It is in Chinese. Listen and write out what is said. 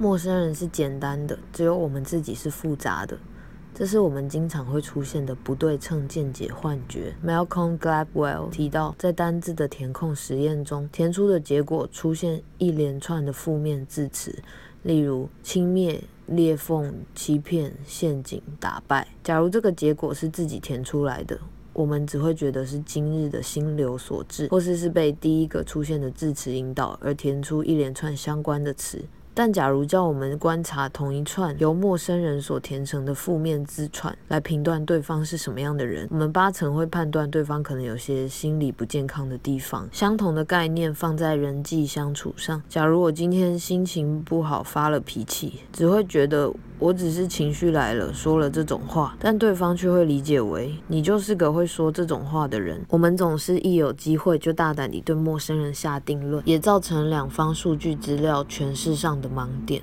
陌生人是简单的，只有我们自己是复杂的。这是我们经常会出现的不对称见解幻觉。Malcolm Gladwell 提到，在单字的填空实验中，填出的结果出现一连串的负面字词，例如轻蔑、裂缝、欺骗、陷阱、打败。假如这个结果是自己填出来的，我们只会觉得是今日的心流所致，或是是被第一个出现的字词引导而填出一连串相关的词。但假如叫我们观察同一串由陌生人所填成的负面字串来评断对方是什么样的人，我们八成会判断对方可能有些心理不健康的地方。相同的概念放在人际相处上，假如我今天心情不好发了脾气，只会觉得。我只是情绪来了，说了这种话，但对方却会理解为你就是个会说这种话的人。我们总是一有机会就大胆地对陌生人下定论，也造成两方数据资料诠释上的盲点。